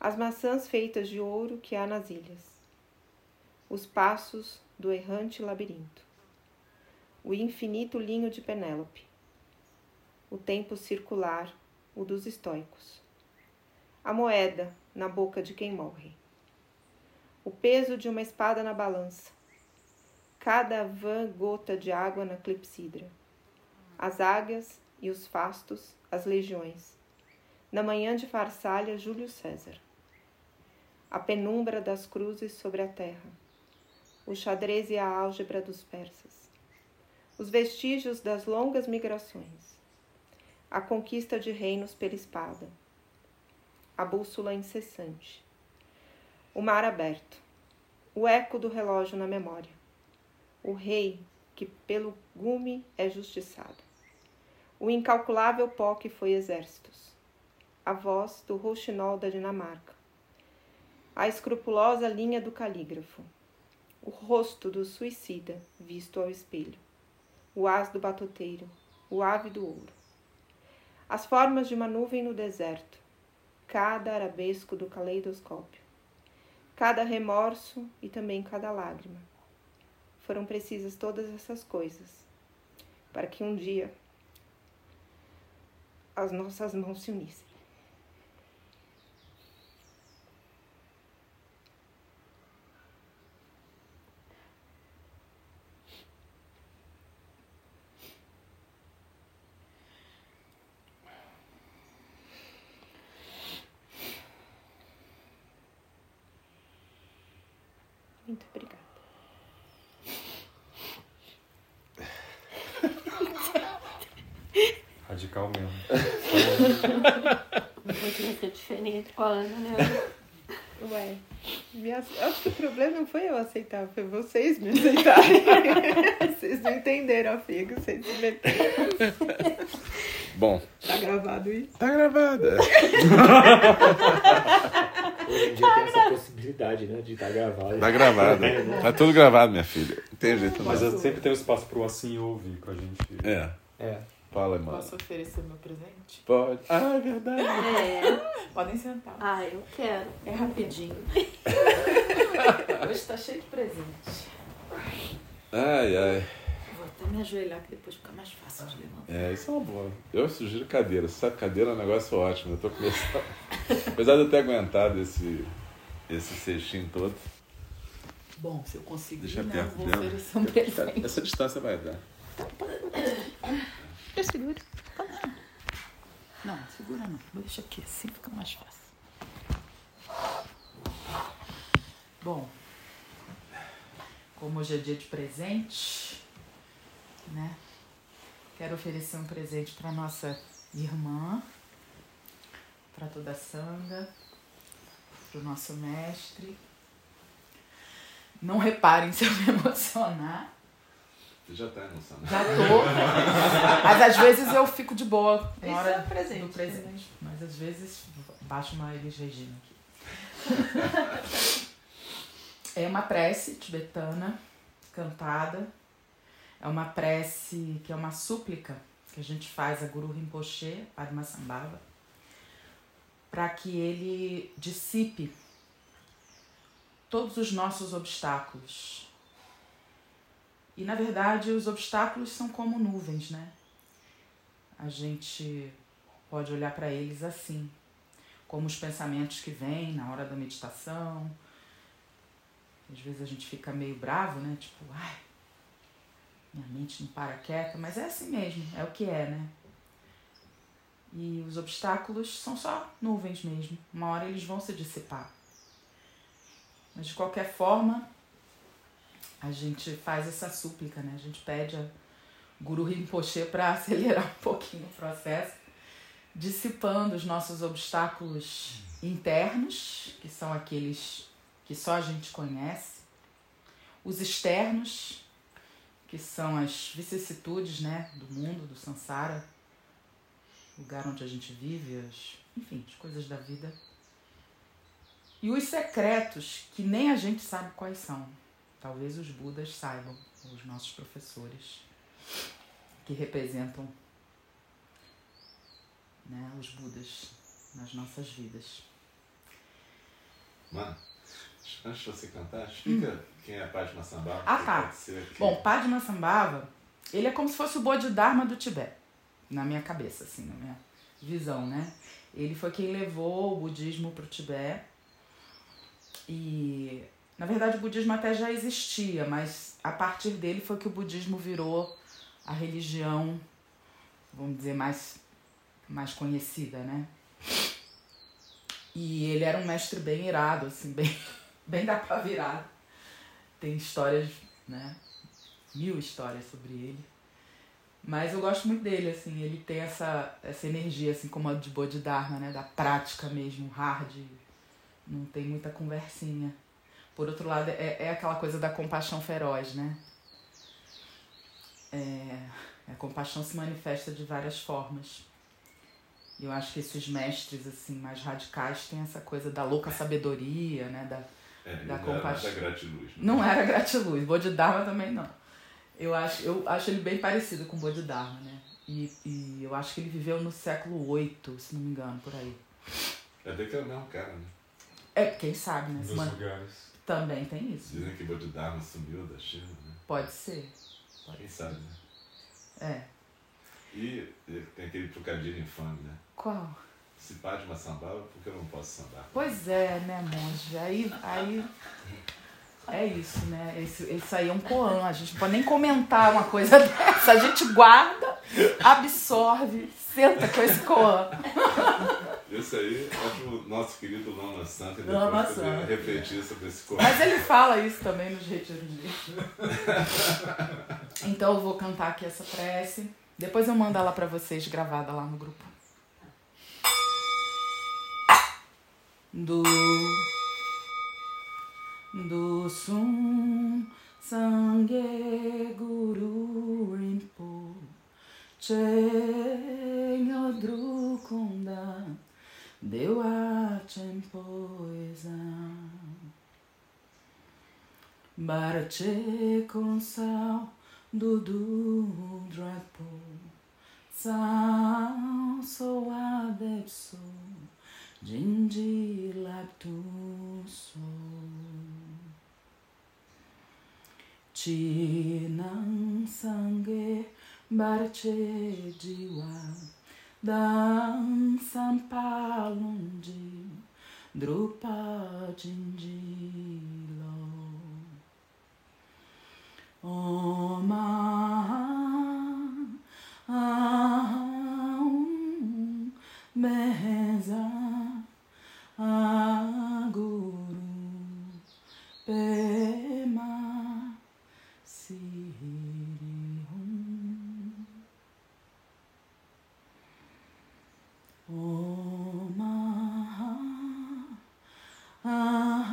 as maçãs feitas de ouro que há nas ilhas, os passos do errante labirinto, o infinito linho de Penélope, o tempo circular, o dos estoicos, a moeda na boca de quem morre, o peso de uma espada na balança, cada vã gota de água na clepsidra, as águias e os fastos, as legiões, na manhã de Farsália, Júlio César, a penumbra das cruzes sobre a terra, o xadrez e a álgebra dos persas, os vestígios das longas migrações, a conquista de reinos pela espada, a bússola incessante, o mar aberto, o eco do relógio na memória, o rei que pelo gume é justiçado, o incalculável pó que foi exércitos, a voz do rouxinol da Dinamarca, a escrupulosa linha do calígrafo, o rosto do suicida visto ao espelho. O as do batoteiro, o ave do ouro. As formas de uma nuvem no deserto, cada arabesco do caleidoscópio, cada remorso e também cada lágrima. Foram precisas todas essas coisas para que um dia as nossas mãos se unissem. Muito obrigada. Radical mesmo. Não podia ser com a Ana, né? Ué, ace- acho que o problema não foi eu aceitar, foi vocês me aceitarem. vocês não entenderam a figa, vocês se meteram. Bom, Tá gravado isso? tá gravada. Hoje em dia tem essa possibilidade, né? De estar gravado. Tá gravado. Tá tudo gravado, minha filha. Não tem jeito Mas não. eu sempre tem um espaço pro assim ouvir pra gente. É, É. fala, mano. Posso oferecer meu presente? Pode. Ah, é verdade. É. Podem sentar. Ah, eu quero. É rapidinho. Hoje tá cheio de presente. Ai, ai. Vou até me ajoelhar que depois fica mais fácil de levantar. É, isso é uma boa. Eu sugiro cadeira. Você sabe, cadeira é um negócio ótimo. Eu tô começando. Apesar de eu ter aguentado esse, esse cestinho todo. Bom, se eu conseguir, Deixa né, perto eu vou dela. oferecer um presente. Essa distância vai dar. Eu seguro. Não, segura não. Deixa aqui, assim fica mais fácil. Bom, como hoje é dia de presente, né? Quero oferecer um presente para nossa irmã, para toda a Sanga, para o nosso mestre. Não reparem se eu me emocionar. Você já tá emocionado. Já tô. Mas às vezes eu fico de boa na Isso hora é um presente, do presente. Mas às vezes baixo uma Elis Regina aqui. É uma prece tibetana, cantada. É uma prece que é uma súplica que a gente faz a Guru Rinpoche, Padmasambhava, para que ele dissipe todos os nossos obstáculos. E na verdade, os obstáculos são como nuvens, né? A gente pode olhar para eles assim, como os pensamentos que vêm na hora da meditação. Às vezes a gente fica meio bravo, né? Tipo, ai, minha mente não para quieta, mas é assim mesmo, é o que é, né? E os obstáculos são só nuvens mesmo. Uma hora eles vão se dissipar. Mas de qualquer forma, a gente faz essa súplica, né? A gente pede a Guru Rinpoche para acelerar um pouquinho o processo, dissipando os nossos obstáculos internos, que são aqueles que só a gente conhece, os externos, que são as vicissitudes, né, do mundo, do samsara, lugar onde a gente vive, as, enfim, as coisas da vida e os secretos que nem a gente sabe quais são. Talvez os Budas saibam, os nossos professores, que representam né, os Budas nas nossas vidas. Mano, antes de você cantar, explica hum. quem é a Padma Sambhava. Ah, tá. Bom, Padma Sambhava, ele é como se fosse o Bodhidharma do Tibete, na minha cabeça, assim, na minha visão, né? Ele foi quem levou o budismo para o Tibete e na verdade o budismo até já existia, mas a partir dele foi que o budismo virou a religião, vamos dizer, mais, mais conhecida, né? E ele era um mestre bem irado, assim, bem, bem da pra virar. Tem histórias, né? Mil histórias sobre ele. Mas eu gosto muito dele, assim, ele tem essa, essa energia, assim, como a de Bodhidharma, né? Da prática mesmo, hard, não tem muita conversinha. Por outro lado, é, é aquela coisa da compaixão feroz, né? É, a compaixão se manifesta de várias formas. E eu acho que esses mestres assim mais radicais têm essa coisa da louca sabedoria, né? Da, é, da compaixão. Não era gratiluz. Né? Não era gratiluz. Bodhidharma também não. Eu acho, eu acho ele bem parecido com Bodhidharma, né? E, e eu acho que ele viveu no século VIII, se não me engano, por aí. É até que é o mesmo cara, né? É, quem sabe, né? Dos lugares. Também tem isso. Dizem que Bodhidharma sumiu da China, né? Pode ser. Pode quem ser. sabe, né? É. E tem aquele trocadilho infame, né? Qual? Se Padma sambava, por que eu não posso sambar? Pois é, né, monge? Aí, aí é isso, né? Esse, isso aí é um koan. A gente não pode nem comentar uma coisa dessa. A gente guarda, absorve, senta com esse koan. Isso aí, acho o nosso querido Lama Santa Lama Santa. refletir sobre esse corpo. Mas ele fala isso também nos retiros dele. então eu vou cantar aqui essa prece. Depois eu mando ela para vocês gravada lá no grupo. Do do Sum Sangye Guru Rinpo Che Nyodru Kunda deu a poesa Barache com sal Dudu Drapo Sal sou adepso Jinji laptuso Chinang sangue Barache jiwa Dan Sampalundi Drupa Jindilo Oma Aum Meza Aguru Pema Ah,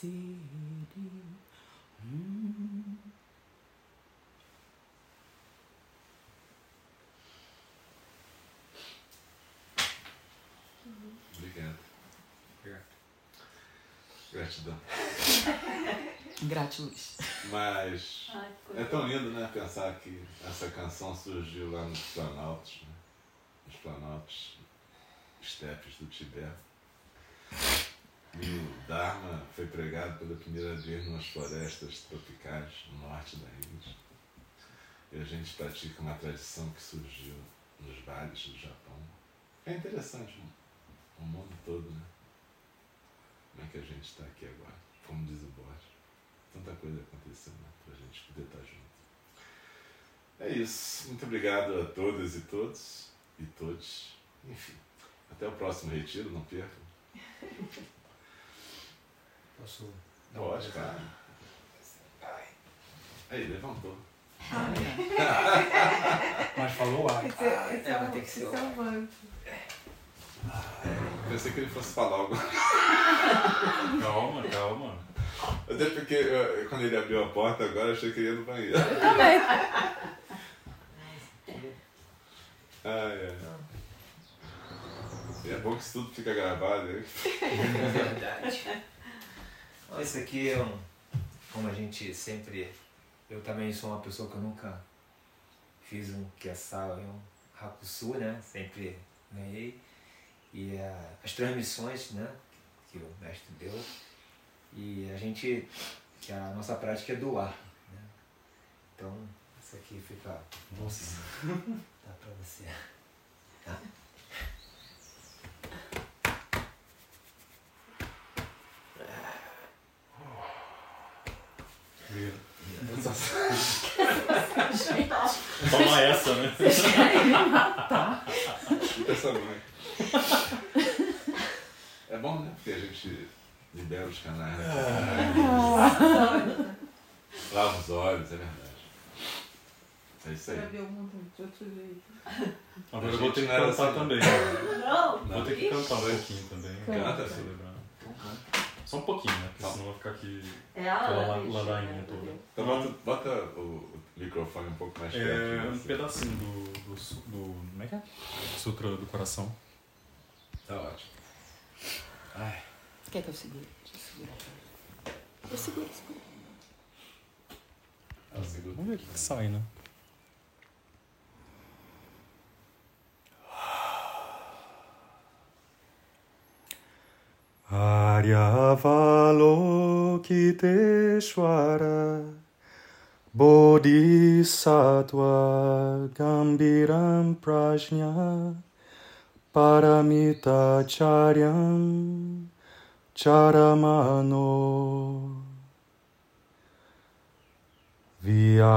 city. Hum. Obrigado. Obrigado. Gratidão. Gratiluz. Mas Ai, é tão lindo, né? Pensar que essa canção surgiu lá nos Planaltos, né? Nos Planaltos estepes do Tibete. E o Dharma foi pregado pela primeira vez nas florestas tropicais no norte da Índia. E a gente pratica uma tradição que surgiu nos vales do Japão. É interessante o mundo todo, né? Como é que a gente está aqui agora? Como diz o Borges. Tanta coisa acontecendo né? para a gente poder estar junto. É isso. Muito obrigado a todas e todos e todos. Enfim, até o próximo retiro, não percam. Posso dar Pode, cara. Aí, levantou. Mas falou ar. Esse, esse É, é, vai o, ter que ser o- é manto. Pensei que ele fosse falar algo. Calma, calma. Até porque eu- quando ele abriu a porta agora, eu achei que ele ia no banheiro. Também. Ai, ai. E é bom que isso tudo fica gravado. hein? É verdade. Bom, Isso aqui é um. Como a gente sempre. Eu também sou uma pessoa que eu nunca fiz um Kiasal, é um Hakusu, né? Sempre ganhei. E ah, as transmissões, né? Que o mestre deu. E a gente. Que a nossa prática é doar. Né? Então, isso aqui fica. Nossa! Dá pra você. Tá? Toma essa, né? Fica essa mãe. É bom, né? Porque a gente libera os canais. Né? Lava os olhos, é verdade. É isso aí. Pra ver o mundo de outro jeito. Agora eu vou ter gente que não cantar assim. também. Não. Vou ter que cantar um pouquinho também. Canta, pra celebrar. Só um pouquinho, né? Porque senão vai ficar aqui É a aquela ladainha toda. Então bota, bota o, o microfone um pouco mais perto. É um você. pedacinho do, do, do. Como é que é? Sutra do coração. Tá ótimo. Quer que eu segure? Deixa eu segurar. Eu seguro, segundo. Vamos ver o que, que sai, né? Aryavalokiteshvara Bodhisattva Gambiram Prajna Paramita Charyam चरमानो विहवालोकिते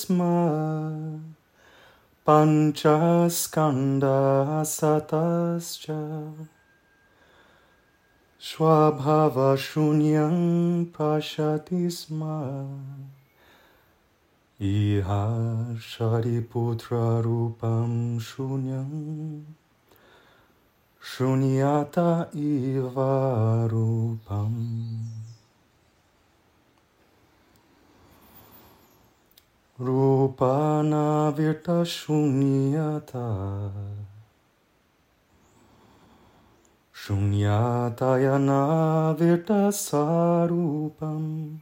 स्म पञ्चस्कन्दशतश्च स्वभावशून्यं पश्यति स्म इहा सरिपुत्ररूपं शून्यम् शून्यता इव रूपम्। रूपानाविटशून्यता शून्यातयनाविटसारूपम्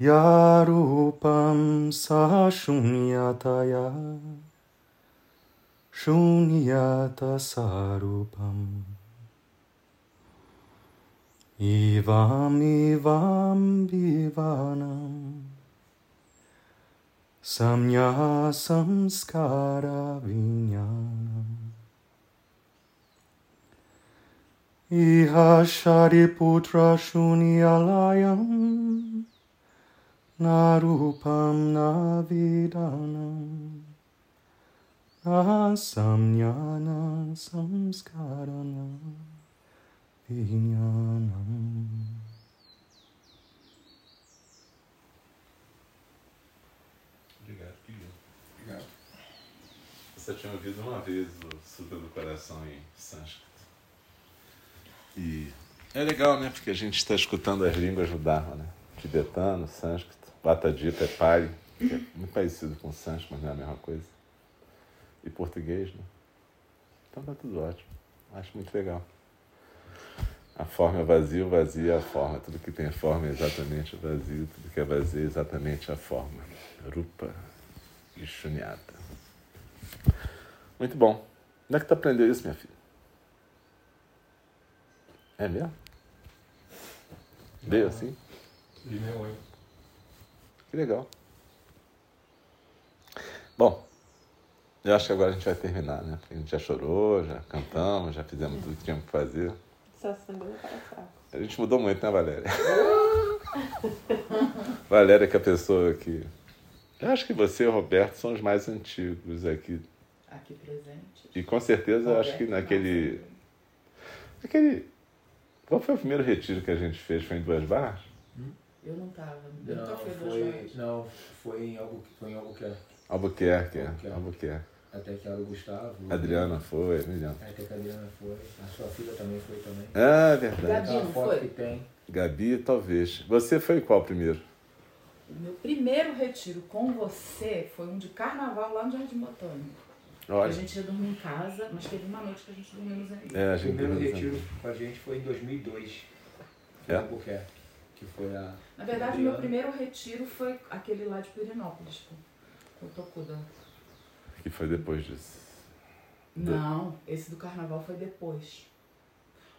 या रूपं सा शून्यतया। शून्यतसारूपम् इवामिवां विवानं संज्ञासंस्कारविज्ञानम् इह शरिपुत्रशून्यलयं न रूपं न विदानम् Asamnyana Samskarana Vinyanam Obrigado, querido. Obrigado. Você tinha ouvido uma vez o Sutra do Coração em sânscrito? E é legal, né? Porque a gente está escutando as línguas do Dharma, né? Tibetano, sânscrito, Batadita é Pali, é muito parecido com o sânscrito, mas não é a mesma coisa. E português, né? Então tá tudo ótimo. Acho muito legal. A forma é vazio, vazio é a forma. Tudo que tem forma é exatamente vazio, tudo que é vazio é exatamente a forma. Rupa e Shunyata. Muito bom. Onde é que tu aprendeu isso, minha filha? É mesmo? Veio assim? E minha mãe. Que legal. Bom, eu acho que agora a gente vai terminar, né? Porque a gente já chorou, já cantamos, já fizemos tudo que tínhamos que fazer. Só sangue no cara fraco. A gente mudou muito, né, Valéria? Valéria que é a pessoa que... Eu acho que você e o Roberto são os mais antigos aqui. Aqui presente. E com certeza eu acho que naquele... Aquele... Qual foi o primeiro retiro que a gente fez? Foi em Duas Barras? Eu não tava. Nunca Não, duas foi, vezes. não, foi em algo foi em Albuquerque. Albuquerque, é. Albuquerque. Albuquerque. Até que era o Gustavo. Adriana foi, Adriana. Até que a Adriana foi. A sua filha também foi também. Ah, verdade. Gabi, não foto foi? que tem. Gabi, talvez. Você foi qual primeiro? O meu primeiro retiro com você foi um de carnaval lá no Jardim Botânico. Olha. A gente ia dormir em casa, mas teve uma noite que a gente dormiu nos amigos. É, a O gente primeiro organiza. retiro com a gente foi em 2002. Foi É? Albuquerque. Que foi a. Na verdade, o meu primeiro retiro foi aquele lá de Pirinópolis, com o Tokuda. Que foi depois disso. Não, esse do carnaval foi depois.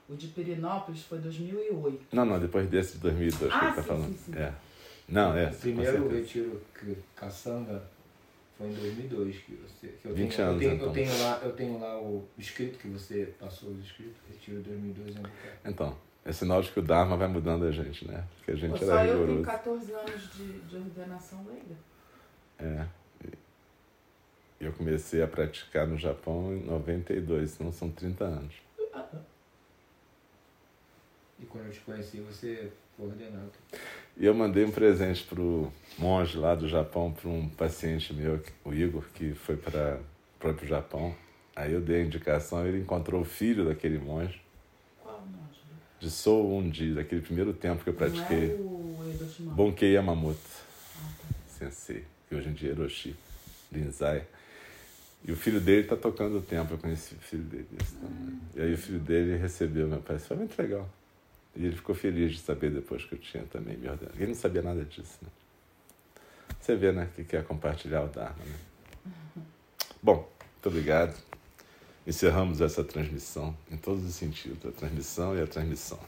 O de Pirinópolis foi 2008. Não, não, depois desse de 2002 que Ah, ele tá sim, falando. sim, sim. É. Não, é. o primeiro retiro que caçanga foi em 2002. Que você, que eu 20 tenho, anos, eu tenho, então. Eu tenho, lá, eu tenho lá o escrito que você passou os escritos. Retiro 2002 em Albuquerque. Então, é sinal de que o Dharma vai mudando a gente, né? Porque a gente Pô, era só eu tenho rigoroso. 14 anos de, de ordenação leiga. É. E Eu comecei a praticar no Japão em 92, então são 30 anos. E quando eu te conheci, você foi ordenado. E eu mandei um presente pro monge lá do Japão, para um paciente meu, o Igor, que foi para o próprio Japão. Aí eu dei a indicação, ele encontrou o filho daquele monge, Qual monge? de Sou Undi, daquele primeiro tempo que eu pratiquei. Não é o. Bonkei Yamamoto, Ah, tá. sensei, que hoje em dia é Hiroshi Rinzai. E o filho dele está tocando o tempo, eu conheci o filho dele. E aí o filho dele recebeu meu pai, isso foi muito legal. E ele ficou feliz de saber depois que eu tinha também me ordenado. Ele não sabia nada disso, né? Você vê, né, que quer compartilhar o Dharma, né? Bom, muito obrigado. Encerramos essa transmissão em todos os sentidos, a transmissão e a transmissão.